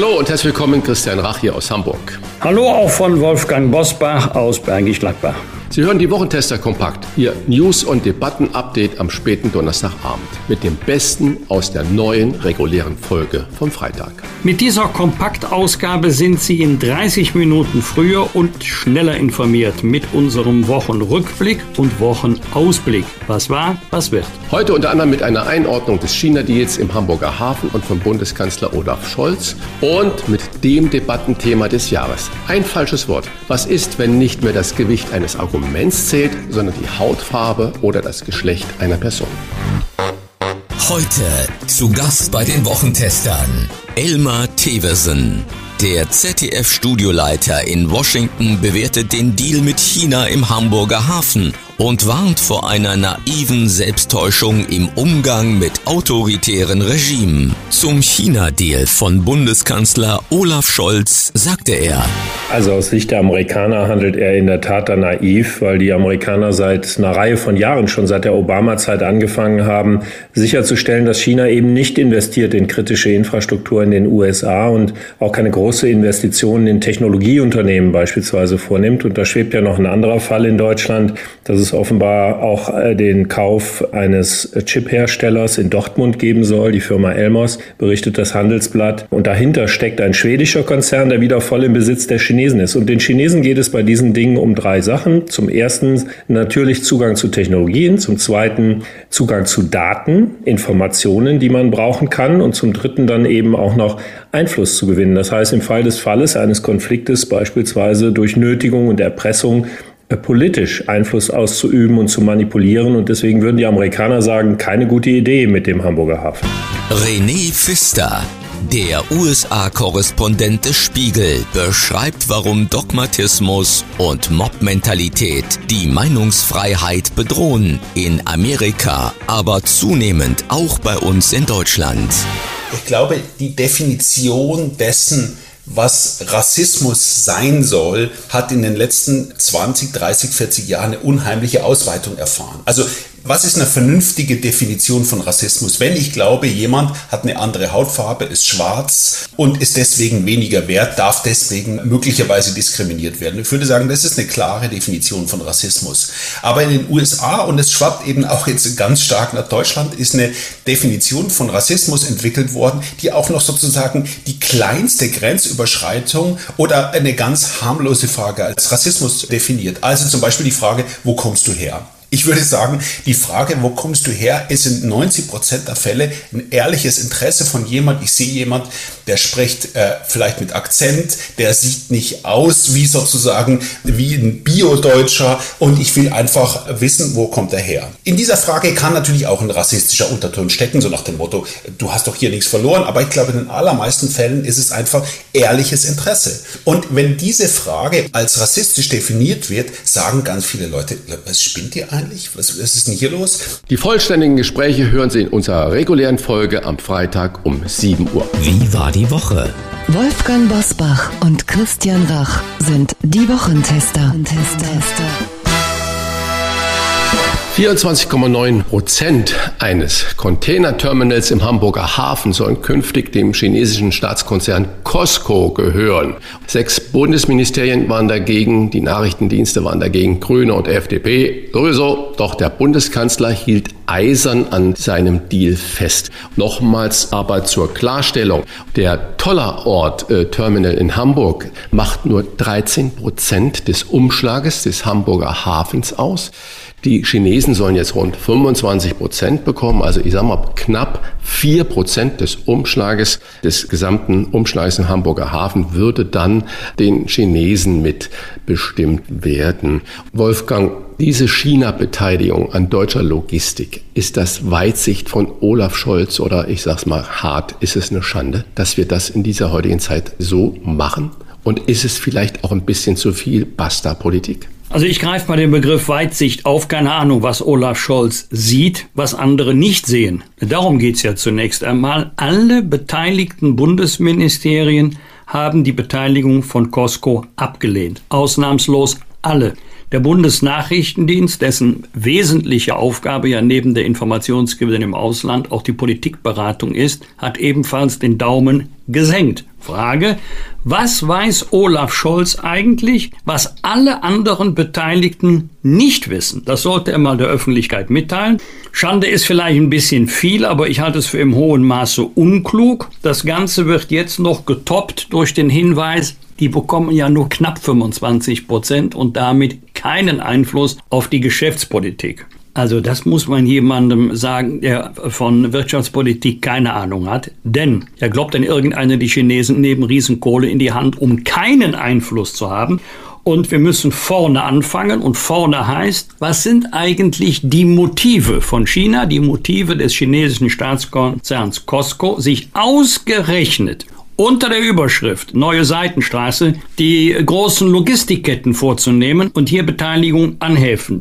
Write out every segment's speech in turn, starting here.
Hallo und herzlich willkommen, Christian Rach hier aus Hamburg. Hallo auch von Wolfgang Bosbach aus Bergisch Gladbach. Sie hören die Wochentester kompakt, Ihr News- und Debatten-Update am späten Donnerstagabend mit dem Besten aus der neuen regulären Folge vom Freitag. Mit dieser Kompaktausgabe sind Sie in 30 Minuten früher und schneller informiert mit unserem Wochenrückblick und Wochenausblick. Was war, was wird. Heute unter anderem mit einer Einordnung des China-Deals im Hamburger Hafen und von Bundeskanzler Olaf Scholz und mit dem Debattenthema des Jahres. Ein falsches Wort. Was ist, wenn nicht mehr das Gewicht eines Arguments Arguments zählt, sondern die Hautfarbe oder das Geschlecht einer Person. Heute zu Gast bei den Wochentestern Elmar Thewesen. Der ZDF-Studioleiter in Washington bewertet den Deal mit China im Hamburger Hafen und warnt vor einer naiven Selbsttäuschung im Umgang mit autoritären Regimen. Zum China-Deal von Bundeskanzler Olaf Scholz sagte er. Also aus Sicht der Amerikaner handelt er in der Tat da naiv, weil die Amerikaner seit einer Reihe von Jahren, schon seit der Obama-Zeit angefangen haben, sicherzustellen, dass China eben nicht investiert in kritische Infrastruktur in den USA und auch keine große Investitionen in Technologieunternehmen beispielsweise vornimmt. Und da schwebt ja noch ein anderer Fall in Deutschland, dass es es offenbar auch äh, den Kauf eines Chip-Herstellers in Dortmund geben soll, die Firma Elmos, berichtet das Handelsblatt. Und dahinter steckt ein schwedischer Konzern, der wieder voll im Besitz der Chinesen ist. Und den Chinesen geht es bei diesen Dingen um drei Sachen. Zum ersten natürlich Zugang zu Technologien, zum zweiten Zugang zu Daten, Informationen, die man brauchen kann und zum dritten dann eben auch noch Einfluss zu gewinnen. Das heißt, im Fall des Falles eines Konfliktes beispielsweise durch Nötigung und Erpressung politisch Einfluss auszuüben und zu manipulieren. Und deswegen würden die Amerikaner sagen, keine gute Idee mit dem Hamburger Hafen. René Pfister, der USA-Korrespondent des Spiegel, beschreibt, warum Dogmatismus und Mob-Mentalität die Meinungsfreiheit bedrohen in Amerika, aber zunehmend auch bei uns in Deutschland. Ich glaube, die Definition dessen, was Rassismus sein soll, hat in den letzten 20, 30, 40 Jahren eine unheimliche Ausweitung erfahren. Also was ist eine vernünftige Definition von Rassismus? Wenn ich glaube, jemand hat eine andere Hautfarbe, ist schwarz und ist deswegen weniger wert, darf deswegen möglicherweise diskriminiert werden. Ich würde sagen, das ist eine klare Definition von Rassismus. Aber in den USA, und es schwappt eben auch jetzt ganz stark nach Deutschland, ist eine Definition von Rassismus entwickelt worden, die auch noch sozusagen die kleinste Grenzüberschreitung oder eine ganz harmlose Frage als Rassismus definiert. Also zum Beispiel die Frage, wo kommst du her? Ich würde sagen, die Frage, wo kommst du her, ist in 90 Prozent der Fälle ein ehrliches Interesse von jemand. Ich sehe jemand, der spricht äh, vielleicht mit Akzent, der sieht nicht aus wie sozusagen wie ein Bio-Deutscher und ich will einfach wissen, wo kommt er her. In dieser Frage kann natürlich auch ein rassistischer Unterton stecken, so nach dem Motto, du hast doch hier nichts verloren. Aber ich glaube, in den allermeisten Fällen ist es einfach ehrliches Interesse. Und wenn diese Frage als rassistisch definiert wird, sagen ganz viele Leute, was spinnt ihr eigentlich? Was, was ist denn hier los? Die vollständigen Gespräche hören Sie in unserer regulären Folge am Freitag um 7 Uhr. Wie war die Woche? Wolfgang Bosbach und Christian Rach sind die Wochentester. 24,9 Prozent eines Containerterminals im Hamburger Hafen sollen künftig dem chinesischen Staatskonzern Costco gehören. Sechs Bundesministerien waren dagegen, die Nachrichtendienste waren dagegen, Grüne und FDP sowieso. Doch der Bundeskanzler hielt eisern an seinem Deal fest. Nochmals aber zur Klarstellung. Der Tollerort äh, Terminal in Hamburg macht nur 13 Prozent des Umschlages des Hamburger Hafens aus. Die Chinesen sollen jetzt rund 25 Prozent bekommen, also ich sage mal knapp vier Prozent des Umschlages, des gesamten Umschlages im Hamburger Hafen würde dann den Chinesen mitbestimmt werden. Wolfgang, diese China-Beteiligung an deutscher Logistik, ist das Weitsicht von Olaf Scholz oder ich sage es mal hart, ist es eine Schande, dass wir das in dieser heutigen Zeit so machen? Und ist es vielleicht auch ein bisschen zu viel Basta-Politik? Also ich greife mal den Begriff Weitsicht auf. Keine Ahnung, was Olaf Scholz sieht, was andere nicht sehen. Darum geht's ja zunächst einmal. Alle beteiligten Bundesministerien haben die Beteiligung von Costco abgelehnt. Ausnahmslos alle. Der Bundesnachrichtendienst, dessen wesentliche Aufgabe ja neben der Informationsgewinn im Ausland auch die Politikberatung ist, hat ebenfalls den Daumen gesenkt. Frage, was weiß Olaf Scholz eigentlich, was alle anderen Beteiligten nicht wissen? Das sollte er mal der Öffentlichkeit mitteilen. Schande ist vielleicht ein bisschen viel, aber ich halte es für im hohen Maße unklug. Das Ganze wird jetzt noch getoppt durch den Hinweis, die bekommen ja nur knapp 25 Prozent und damit keinen Einfluss auf die Geschäftspolitik. Also das muss man jemandem sagen, der von Wirtschaftspolitik keine Ahnung hat. Denn er glaubt an irgendeine, die Chinesen neben Riesenkohle in die Hand, um keinen Einfluss zu haben. Und wir müssen vorne anfangen. Und vorne heißt, was sind eigentlich die Motive von China, die Motive des chinesischen Staatskonzerns Costco, sich ausgerechnet unter der Überschrift Neue Seitenstraße die großen Logistikketten vorzunehmen und hier Beteiligung an.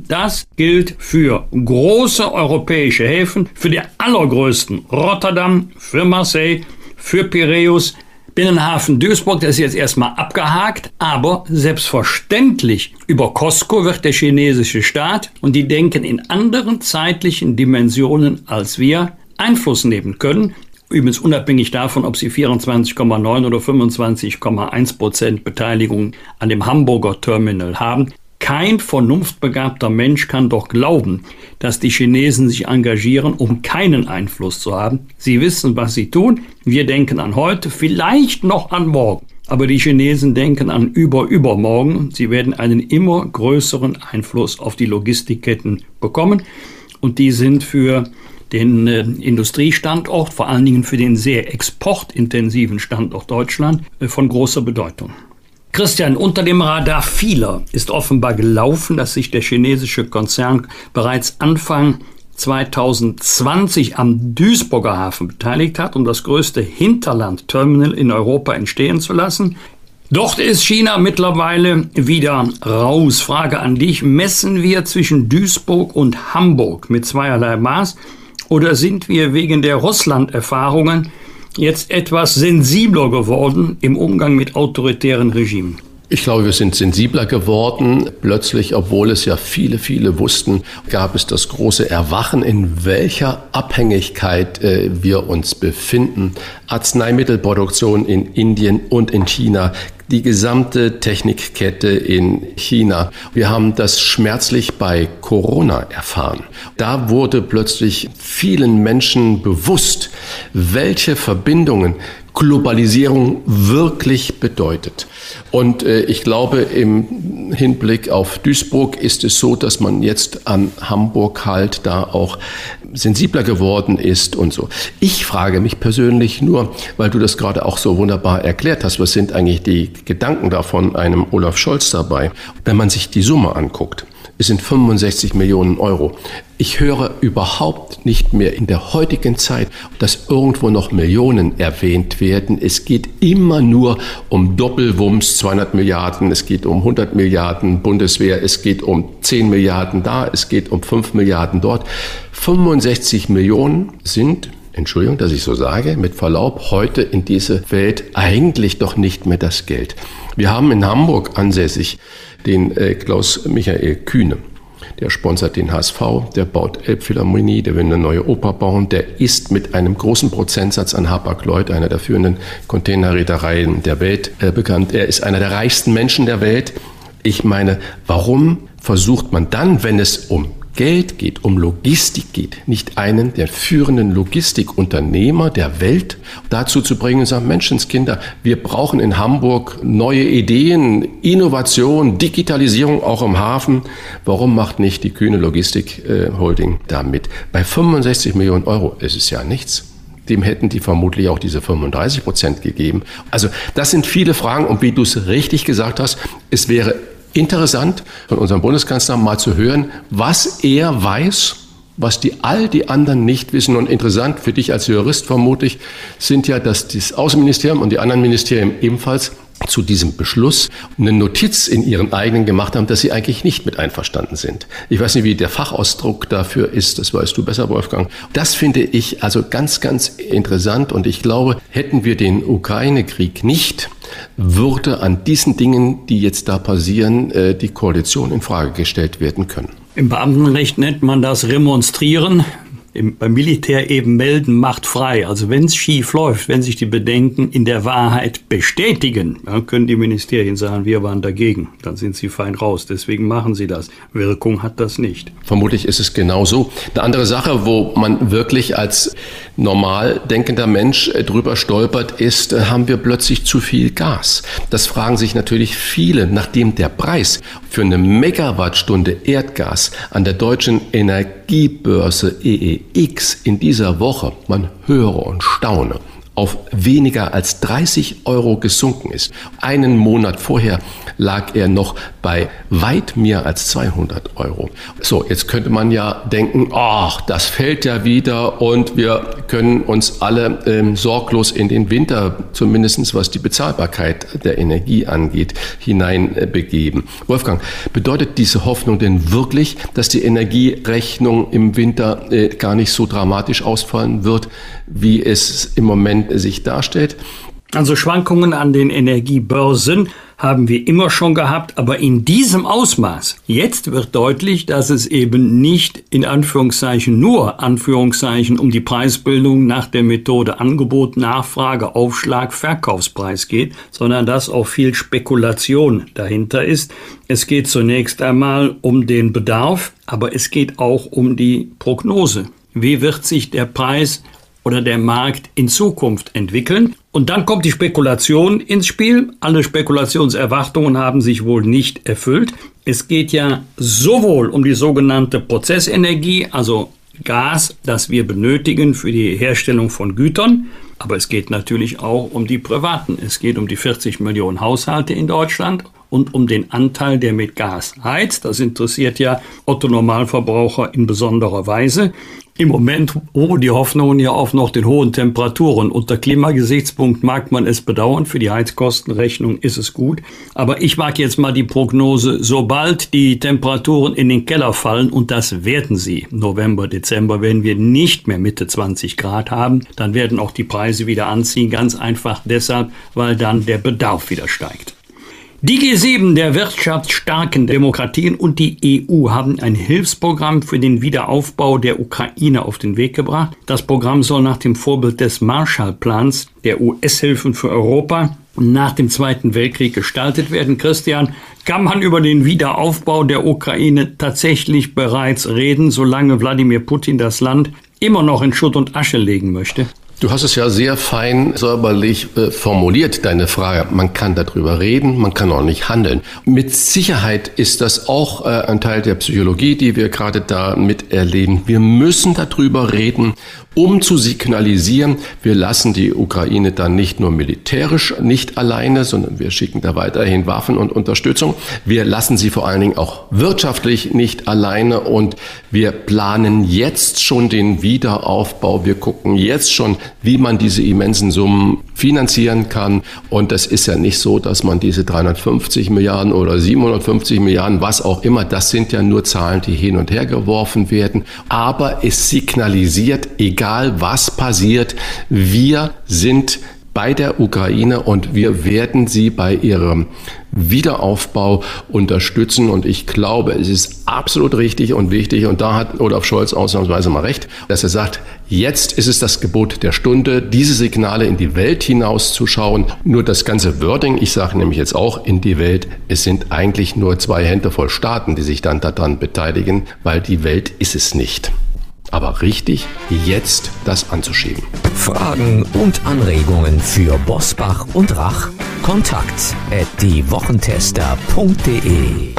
Das gilt für große europäische Häfen, für die allergrößten Rotterdam, für Marseille, für Piräus, Binnenhafen Duisburg, das ist jetzt erstmal abgehakt, aber selbstverständlich über Costco wird der chinesische Staat und die denken in anderen zeitlichen Dimensionen als wir Einfluss nehmen können. Übrigens unabhängig davon, ob sie 24,9 oder 25,1 Prozent Beteiligung an dem Hamburger Terminal haben. Kein vernunftbegabter Mensch kann doch glauben, dass die Chinesen sich engagieren, um keinen Einfluss zu haben. Sie wissen, was sie tun. Wir denken an heute, vielleicht noch an morgen. Aber die Chinesen denken an über übermorgen. Sie werden einen immer größeren Einfluss auf die Logistikketten bekommen. Und die sind für den äh, Industriestandort, vor allen Dingen für den sehr exportintensiven Standort Deutschland, äh, von großer Bedeutung. Christian, unter dem Radar vieler ist offenbar gelaufen, dass sich der chinesische Konzern bereits Anfang 2020 am Duisburger Hafen beteiligt hat, um das größte Hinterlandterminal in Europa entstehen zu lassen. Dort ist China mittlerweile wieder raus. Frage an dich, messen wir zwischen Duisburg und Hamburg mit zweierlei Maß? Oder sind wir wegen der Russland-Erfahrungen jetzt etwas sensibler geworden im Umgang mit autoritären Regimen? Ich glaube, wir sind sensibler geworden. Plötzlich, obwohl es ja viele, viele wussten, gab es das große Erwachen, in welcher Abhängigkeit äh, wir uns befinden. Arzneimittelproduktion in Indien und in China die gesamte Technikkette in China. Wir haben das schmerzlich bei Corona erfahren. Da wurde plötzlich vielen Menschen bewusst, welche Verbindungen Globalisierung wirklich bedeutet. Und äh, ich glaube, im Hinblick auf Duisburg ist es so, dass man jetzt an Hamburg halt da auch sensibler geworden ist und so. Ich frage mich persönlich nur, weil du das gerade auch so wunderbar erklärt hast, was sind eigentlich die Gedanken davon einem Olaf Scholz dabei? Wenn man sich die Summe anguckt, es sind 65 Millionen Euro. Ich höre überhaupt nicht mehr in der heutigen Zeit, dass irgendwo noch Millionen erwähnt werden. Es geht immer nur um Doppelwumms, 200 Milliarden, es geht um 100 Milliarden Bundeswehr, es geht um 10 Milliarden da, es geht um 5 Milliarden dort. 65 Millionen sind Entschuldigung, dass ich so sage, mit Verlaub, heute in diese Welt eigentlich doch nicht mehr das Geld. Wir haben in Hamburg ansässig den äh, Klaus Michael Kühne. Der sponsert den HSV, der baut Elbphilharmonie, der will eine neue Oper bauen, der ist mit einem großen Prozentsatz an Hapag-Lloyd, einer der führenden Containerreedereien der Welt, äh, bekannt. Er ist einer der reichsten Menschen der Welt. Ich meine, warum versucht man dann, wenn es um Geld geht, um Logistik geht, nicht einen der führenden Logistikunternehmer der Welt dazu zu bringen und sagen, Menschenskinder, wir brauchen in Hamburg neue Ideen, Innovation, Digitalisierung auch im Hafen. Warum macht nicht die kühne Logistik äh, Holding da mit? Bei 65 Millionen Euro ist es ja nichts dem hätten die vermutlich auch diese 35 Prozent gegeben. Also das sind viele Fragen und wie du es richtig gesagt hast, es wäre interessant von unserem Bundeskanzler mal zu hören, was er weiß, was die all die anderen nicht wissen. Und interessant für dich als Jurist vermutlich sind ja, dass das Außenministerium und die anderen Ministerien ebenfalls zu diesem Beschluss eine Notiz in ihren eigenen gemacht haben, dass sie eigentlich nicht mit einverstanden sind. Ich weiß nicht, wie der Fachausdruck dafür ist, das weißt du besser, Wolfgang. Das finde ich also ganz, ganz interessant und ich glaube, hätten wir den Ukraine-Krieg nicht, würde an diesen Dingen, die jetzt da passieren, äh, die Koalition in Frage gestellt werden können. Im Beamtenrecht nennt man das Remonstrieren im, beim Militär eben melden macht frei. Also wenn es schief läuft, wenn sich die Bedenken in der Wahrheit bestätigen, dann können die Ministerien sagen, wir waren dagegen. Dann sind sie fein raus. Deswegen machen sie das. Wirkung hat das nicht. Vermutlich ist es genauso. Eine andere Sache, wo man wirklich als normal denkender Mensch äh, drüber stolpert, ist, äh, haben wir plötzlich zu viel Gas? Das fragen sich natürlich viele, nachdem der Preis für eine Megawattstunde Erdgas an der deutschen Energiebörse EEX in dieser Woche, man höre und staune, auf weniger als 30 Euro gesunken ist. Einen Monat vorher lag er noch bei weit mehr als 200 Euro. So, jetzt könnte man ja denken, ach, das fällt ja wieder und wir können uns alle ähm, sorglos in den Winter, zumindestens was die Bezahlbarkeit der Energie angeht, hineinbegeben. Äh, Wolfgang, bedeutet diese Hoffnung denn wirklich, dass die Energierechnung im Winter äh, gar nicht so dramatisch ausfallen wird, wie es im Moment sich darstellt? Also Schwankungen an den Energiebörsen haben wir immer schon gehabt, aber in diesem Ausmaß. Jetzt wird deutlich, dass es eben nicht in Anführungszeichen nur Anführungszeichen um die Preisbildung nach der Methode Angebot, Nachfrage, Aufschlag, Verkaufspreis geht, sondern dass auch viel Spekulation dahinter ist. Es geht zunächst einmal um den Bedarf, aber es geht auch um die Prognose. Wie wird sich der Preis oder der Markt in Zukunft entwickeln. Und dann kommt die Spekulation ins Spiel. Alle Spekulationserwartungen haben sich wohl nicht erfüllt. Es geht ja sowohl um die sogenannte Prozessenergie, also Gas, das wir benötigen für die Herstellung von Gütern, aber es geht natürlich auch um die Privaten. Es geht um die 40 Millionen Haushalte in Deutschland und um den Anteil, der mit Gas heizt. Das interessiert ja Otto Normalverbraucher in besonderer Weise. Im Moment ruhen die Hoffnungen ja auf noch den hohen Temperaturen. Unter Klimagesichtspunkt mag man es bedauern, für die Heizkostenrechnung ist es gut. Aber ich mag jetzt mal die Prognose, sobald die Temperaturen in den Keller fallen, und das werden sie, November, Dezember, wenn wir nicht mehr Mitte 20 Grad haben, dann werden auch die Preise wieder anziehen, ganz einfach deshalb, weil dann der Bedarf wieder steigt. Die G7 der wirtschaftsstarken Demokratien und die EU haben ein Hilfsprogramm für den Wiederaufbau der Ukraine auf den Weg gebracht. Das Programm soll nach dem Vorbild des Marshallplans der US-Hilfen für Europa nach dem Zweiten Weltkrieg gestaltet werden. Christian, kann man über den Wiederaufbau der Ukraine tatsächlich bereits reden, solange Wladimir Putin das Land immer noch in Schutt und Asche legen möchte? Du hast es ja sehr fein säuberlich äh, formuliert, deine Frage. Man kann darüber reden, man kann auch nicht handeln. Mit Sicherheit ist das auch äh, ein Teil der Psychologie, die wir gerade da miterleben. Wir müssen darüber reden um zu signalisieren, wir lassen die Ukraine dann nicht nur militärisch nicht alleine, sondern wir schicken da weiterhin Waffen und Unterstützung. Wir lassen sie vor allen Dingen auch wirtschaftlich nicht alleine und wir planen jetzt schon den Wiederaufbau. Wir gucken jetzt schon, wie man diese immensen Summen finanzieren kann. Und das ist ja nicht so, dass man diese 350 Milliarden oder 750 Milliarden, was auch immer, das sind ja nur Zahlen, die hin und her geworfen werden. Aber es signalisiert, egal was passiert, wir sind bei der Ukraine und wir werden sie bei ihrem Wiederaufbau unterstützen. Und ich glaube, es ist absolut richtig und wichtig. Und da hat Olaf Scholz ausnahmsweise mal recht, dass er sagt, jetzt ist es das Gebot der Stunde, diese Signale in die Welt hinauszuschauen. Nur das ganze Wording, ich sage nämlich jetzt auch in die Welt, es sind eigentlich nur zwei Hände voll Staaten, die sich dann daran beteiligen, weil die Welt ist es nicht aber richtig, jetzt das anzuschieben. Fragen und Anregungen für Bosbach und Rach? Kontakt at diewochentester.de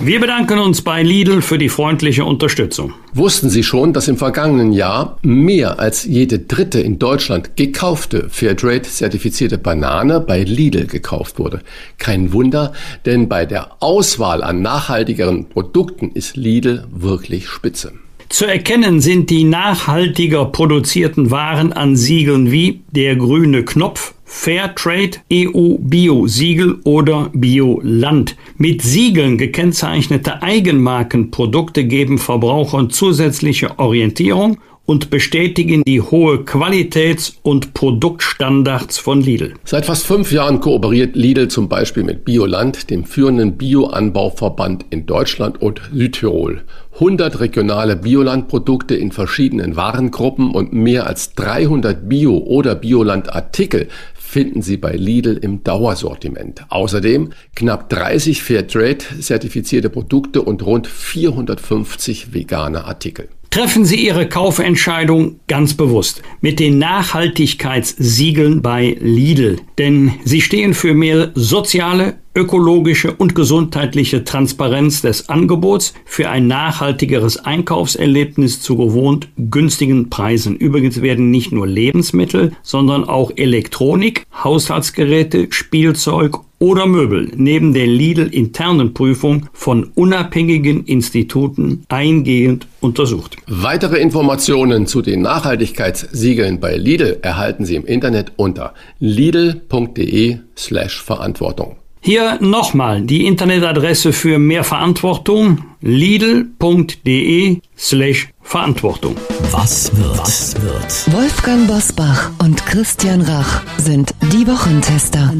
wir bedanken uns bei Lidl für die freundliche Unterstützung. Wussten Sie schon, dass im vergangenen Jahr mehr als jede dritte in Deutschland gekaufte Fairtrade-zertifizierte Banane bei Lidl gekauft wurde? Kein Wunder, denn bei der Auswahl an nachhaltigeren Produkten ist Lidl wirklich spitze. Zu erkennen sind die nachhaltiger produzierten Waren an Siegeln wie der grüne Knopf Fairtrade, EU Bio Siegel oder Bioland. Mit Siegeln gekennzeichnete Eigenmarkenprodukte geben Verbrauchern zusätzliche Orientierung und bestätigen die hohe Qualitäts- und Produktstandards von Lidl. Seit fast fünf Jahren kooperiert Lidl zum Beispiel mit Bioland, dem führenden Bioanbauverband in Deutschland und Südtirol. 100 regionale Biolandprodukte in verschiedenen Warengruppen und mehr als 300 Bio- oder Bioland-Artikel finden Sie bei Lidl im Dauersortiment. Außerdem knapp 30 Fairtrade-zertifizierte Produkte und rund 450 vegane Artikel. Treffen Sie Ihre Kaufentscheidung ganz bewusst mit den Nachhaltigkeitssiegeln bei Lidl, denn sie stehen für mehr soziale, ökologische und gesundheitliche Transparenz des Angebots für ein nachhaltigeres Einkaufserlebnis zu gewohnt günstigen Preisen. Übrigens werden nicht nur Lebensmittel, sondern auch Elektronik, Haushaltsgeräte, Spielzeug oder Möbel neben der Lidl-internen Prüfung von unabhängigen Instituten eingehend untersucht. Weitere Informationen zu den Nachhaltigkeitssiegeln bei Lidl erhalten Sie im Internet unter lidl.de slash Verantwortung. Hier nochmal die Internetadresse für mehr Verantwortung lidl.de slash Verantwortung. Was wird? Was wird? Wolfgang Bosbach und Christian Rach sind die Wochentester.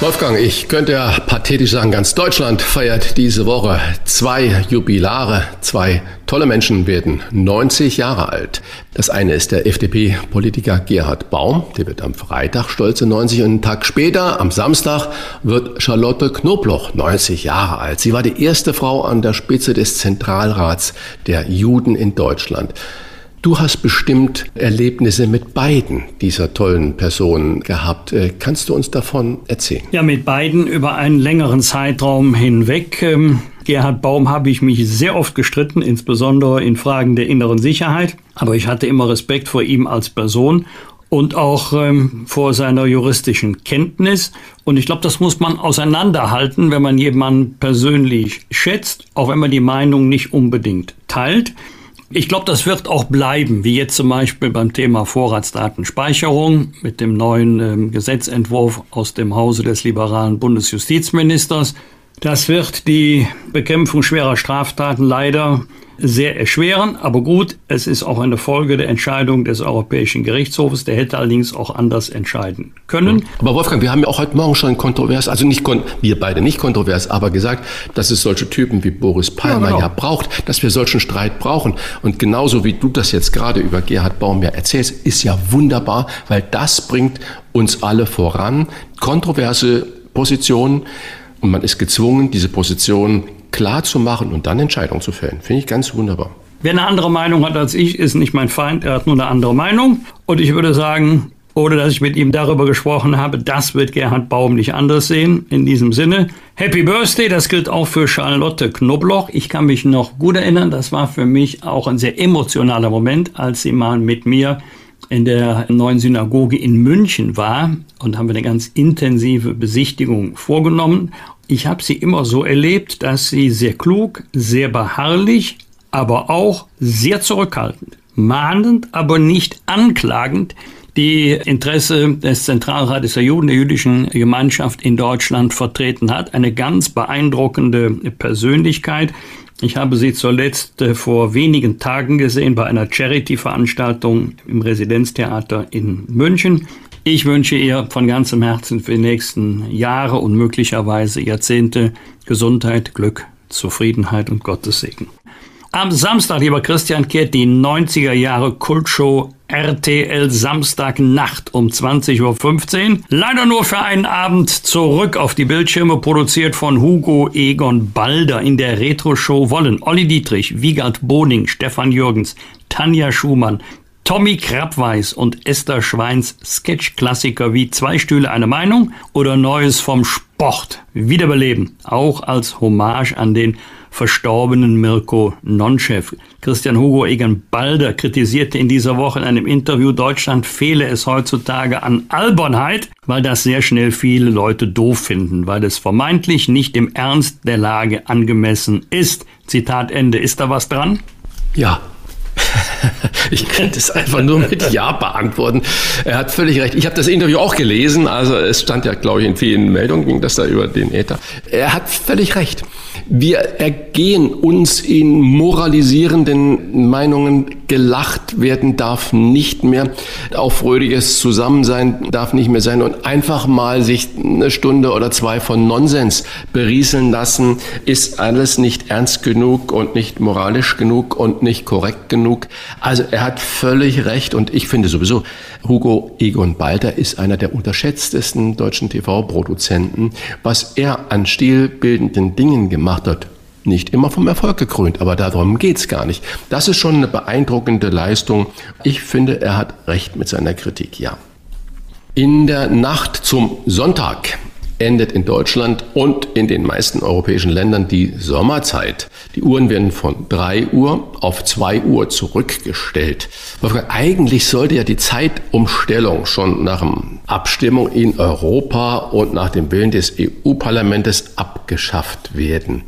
Wolfgang, ich könnte ja pathetisch sagen, ganz Deutschland feiert diese Woche zwei Jubilare. Zwei tolle Menschen werden 90 Jahre alt. Das eine ist der FDP-Politiker Gerhard Baum, der wird am Freitag stolze 90 und einen Tag später, am Samstag, wird Charlotte Knobloch 90 Jahre alt. Sie war die erste Frau an der Spitze des Zentralrats der Juden in Deutschland. Du hast bestimmt Erlebnisse mit beiden dieser tollen Personen gehabt. Äh, kannst du uns davon erzählen? Ja, mit beiden über einen längeren Zeitraum hinweg. Ähm, Gerhard Baum habe ich mich sehr oft gestritten, insbesondere in Fragen der inneren Sicherheit. Aber ich hatte immer Respekt vor ihm als Person und auch ähm, vor seiner juristischen Kenntnis. Und ich glaube, das muss man auseinanderhalten, wenn man jemanden persönlich schätzt, auch wenn man die Meinung nicht unbedingt teilt. Ich glaube, das wird auch bleiben, wie jetzt zum Beispiel beim Thema Vorratsdatenspeicherung mit dem neuen ähm, Gesetzentwurf aus dem Hause des liberalen Bundesjustizministers. Das wird die Bekämpfung schwerer Straftaten leider sehr erschweren. Aber gut, es ist auch eine Folge der Entscheidung des Europäischen Gerichtshofes. Der hätte allerdings auch anders entscheiden können. Aber Wolfgang, wir haben ja auch heute Morgen schon kontrovers, also nicht wir beide nicht kontrovers, aber gesagt, dass es solche Typen wie Boris Palmer ja, genau. ja braucht, dass wir solchen Streit brauchen. Und genauso wie du das jetzt gerade über Gerhard Baum ja erzählst, ist ja wunderbar, weil das bringt uns alle voran. Kontroverse Positionen und man ist gezwungen, diese Position klar zu machen und dann Entscheidungen zu fällen. Finde ich ganz wunderbar. Wer eine andere Meinung hat als ich, ist nicht mein Feind, er hat nur eine andere Meinung. Und ich würde sagen, ohne dass ich mit ihm darüber gesprochen habe, das wird Gerhard Baum nicht anders sehen. In diesem Sinne, Happy Birthday, das gilt auch für Charlotte Knobloch. Ich kann mich noch gut erinnern, das war für mich auch ein sehr emotionaler Moment, als sie mal mit mir in der neuen Synagoge in München war und haben wir eine ganz intensive Besichtigung vorgenommen. Ich habe sie immer so erlebt, dass sie sehr klug, sehr beharrlich, aber auch sehr zurückhaltend, mahnend, aber nicht anklagend die Interesse des Zentralrates der Juden, der jüdischen Gemeinschaft in Deutschland vertreten hat. Eine ganz beeindruckende Persönlichkeit. Ich habe sie zuletzt äh, vor wenigen Tagen gesehen bei einer Charity-Veranstaltung im Residenztheater in München. Ich wünsche ihr von ganzem Herzen für die nächsten Jahre und möglicherweise Jahrzehnte Gesundheit, Glück, Zufriedenheit und Gottes Segen. Am Samstag, lieber Christian, kehrt die 90er Jahre Kultshow RTL Samstagnacht um 20.15 Uhr. Leider nur für einen Abend zurück auf die Bildschirme, produziert von Hugo Egon Balder. In der Retro-Show wollen Olli Dietrich, Wiegald Boning, Stefan Jürgens, Tanja Schumann, Tommy Krabweis und Esther Schweins Sketch-Klassiker wie Zwei Stühle eine Meinung oder Neues vom Sport wiederbeleben, auch als Hommage an den verstorbenen Mirko Nonchef. Christian Hugo Egan Balder kritisierte in dieser Woche in einem Interview, Deutschland fehle es heutzutage an Albernheit, weil das sehr schnell viele Leute doof finden, weil es vermeintlich nicht dem Ernst der Lage angemessen ist. Zitat Ende. Ist da was dran? Ja. Ich kann das einfach nur mit Ja beantworten. Er hat völlig recht. Ich habe das Interview auch gelesen. Also es stand ja, glaube ich, in vielen Meldungen, ging das da über den Äther. Er hat völlig recht. Wir ergehen uns in moralisierenden Meinungen. Gelacht werden darf nicht mehr. Auf fröhliches Zusammensein darf nicht mehr sein. Und einfach mal sich eine Stunde oder zwei von Nonsens berieseln lassen, ist alles nicht ernst genug und nicht moralisch genug und nicht korrekt genug. Also er hat völlig recht. Und ich finde sowieso, Hugo Egon Balter ist einer der unterschätztesten deutschen TV-Produzenten. Was er an stilbildenden Dingen gemacht hat, nicht immer vom Erfolg gekrönt, aber darum geht's gar nicht. Das ist schon eine beeindruckende Leistung. Ich finde, er hat recht mit seiner Kritik, ja. In der Nacht zum Sonntag endet in Deutschland und in den meisten europäischen Ländern die Sommerzeit. Die Uhren werden von 3 Uhr auf 2 Uhr zurückgestellt. Eigentlich sollte ja die Zeitumstellung schon nach der Abstimmung in Europa und nach dem Willen des EU-Parlaments abgeschafft werden.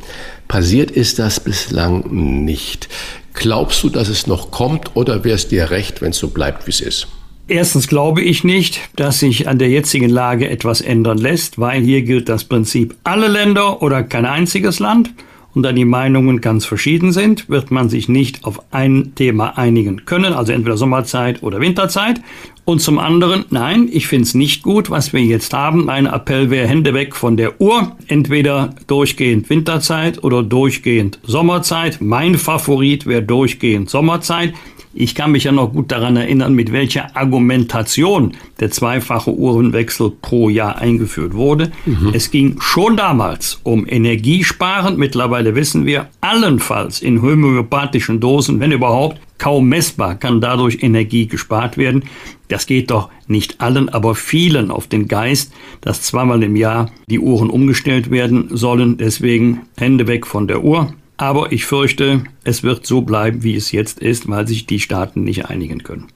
Passiert ist das bislang nicht. Glaubst du, dass es noch kommt oder wäre es dir recht, wenn es so bleibt, wie es ist? Erstens glaube ich nicht, dass sich an der jetzigen Lage etwas ändern lässt, weil hier gilt das Prinzip alle Länder oder kein einziges Land. Und da die Meinungen ganz verschieden sind, wird man sich nicht auf ein Thema einigen können, also entweder Sommerzeit oder Winterzeit. Und zum anderen, nein, ich finde es nicht gut, was wir jetzt haben. Mein Appell wäre Hände weg von der Uhr. Entweder durchgehend Winterzeit oder durchgehend Sommerzeit. Mein Favorit wäre durchgehend Sommerzeit. Ich kann mich ja noch gut daran erinnern, mit welcher Argumentation der zweifache Uhrenwechsel pro Jahr eingeführt wurde. Mhm. Es ging schon damals um Energiesparen. Mittlerweile wissen wir, allenfalls in homöopathischen Dosen, wenn überhaupt, kaum messbar kann dadurch Energie gespart werden. Das geht doch nicht allen, aber vielen auf den Geist, dass zweimal im Jahr die Uhren umgestellt werden sollen. Deswegen Hände weg von der Uhr. Aber ich fürchte, es wird so bleiben, wie es jetzt ist, weil sich die Staaten nicht einigen können.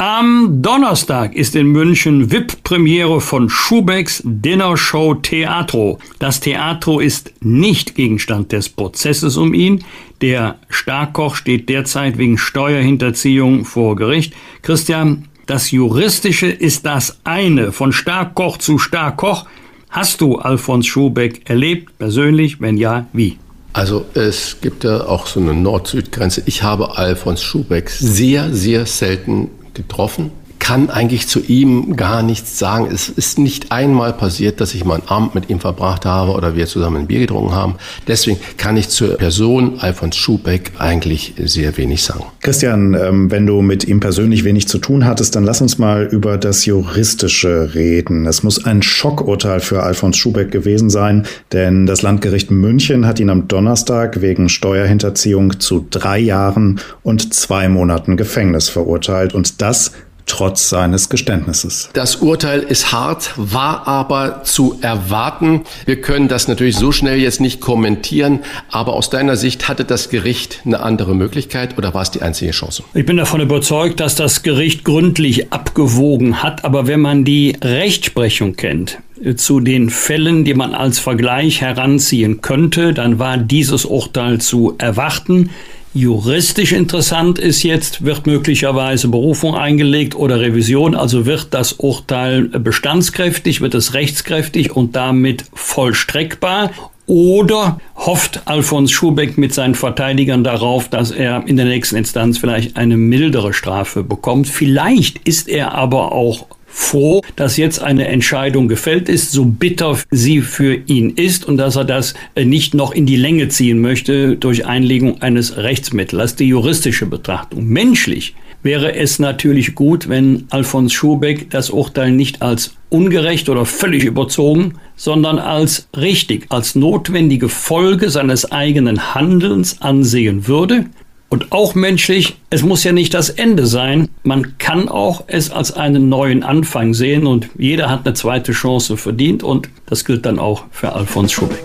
Am Donnerstag ist in München VIP-Premiere von Schubecks Dinnershow Teatro. Das Teatro ist nicht Gegenstand des Prozesses um ihn. Der Starkoch steht derzeit wegen Steuerhinterziehung vor Gericht. Christian, das Juristische ist das eine. Von Starkoch zu Starkoch. Hast du Alfons Schubeck erlebt, persönlich? Wenn ja, wie? Also es gibt ja auch so eine Nord-Süd-Grenze. Ich habe Alfons Schubeck sehr, sehr selten getroffen kann eigentlich zu ihm gar nichts sagen. Es ist nicht einmal passiert, dass ich mal Abend mit ihm verbracht habe oder wir zusammen ein Bier getrunken haben. Deswegen kann ich zur Person Alfons Schubeck eigentlich sehr wenig sagen. Christian, ähm, wenn du mit ihm persönlich wenig zu tun hattest, dann lass uns mal über das Juristische reden. Es muss ein Schockurteil für Alfons Schubeck gewesen sein, denn das Landgericht München hat ihn am Donnerstag wegen Steuerhinterziehung zu drei Jahren und zwei Monaten Gefängnis verurteilt. Und das trotz seines Geständnisses. Das Urteil ist hart, war aber zu erwarten. Wir können das natürlich so schnell jetzt nicht kommentieren, aber aus deiner Sicht hatte das Gericht eine andere Möglichkeit oder war es die einzige Chance? Ich bin davon überzeugt, dass das Gericht gründlich abgewogen hat, aber wenn man die Rechtsprechung kennt, zu den Fällen, die man als Vergleich heranziehen könnte, dann war dieses Urteil zu erwarten. Juristisch interessant ist jetzt, wird möglicherweise Berufung eingelegt oder Revision, also wird das Urteil bestandskräftig, wird es rechtskräftig und damit vollstreckbar oder hofft Alfons Schubeck mit seinen Verteidigern darauf, dass er in der nächsten Instanz vielleicht eine mildere Strafe bekommt. Vielleicht ist er aber auch froh, dass jetzt eine Entscheidung gefällt ist, so bitter sie für ihn ist und dass er das äh, nicht noch in die Länge ziehen möchte durch Einlegung eines Rechtsmittels. Das ist die juristische Betrachtung. Menschlich wäre es natürlich gut, wenn Alfons Schubeck das Urteil nicht als ungerecht oder völlig überzogen, sondern als richtig, als notwendige Folge seines eigenen Handelns ansehen würde und auch menschlich, es muss ja nicht das Ende sein. Man kann auch es als einen neuen Anfang sehen und jeder hat eine zweite Chance verdient und das gilt dann auch für Alfons Schubeck.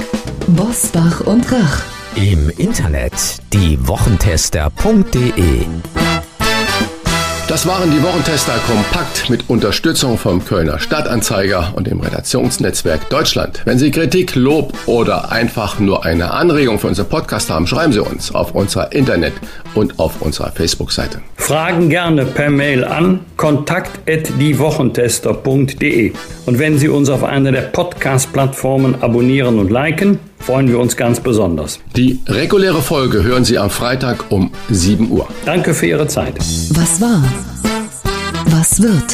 Bosbach und Rach. Im Internet die Wochentester.de Das waren die Wochentester kompakt mit Unterstützung vom Kölner Stadtanzeiger und dem Redaktionsnetzwerk Deutschland. Wenn Sie Kritik, Lob oder einfach nur eine Anregung für unseren Podcast haben, schreiben Sie uns auf unserer Internet- und auf unserer Facebook-Seite. Fragen gerne per Mail an kontakt@diewochentester.de. Und wenn Sie uns auf einer der Podcast-Plattformen abonnieren und liken, freuen wir uns ganz besonders. Die reguläre Folge hören Sie am Freitag um 7 Uhr. Danke für Ihre Zeit. Was war? Was wird?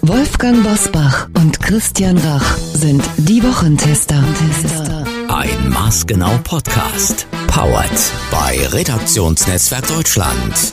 Wolfgang Bosbach und Christian Rach sind die Wochentester. Ein Maßgenau Podcast. Powered bei Redaktionsnetzwerk Deutschland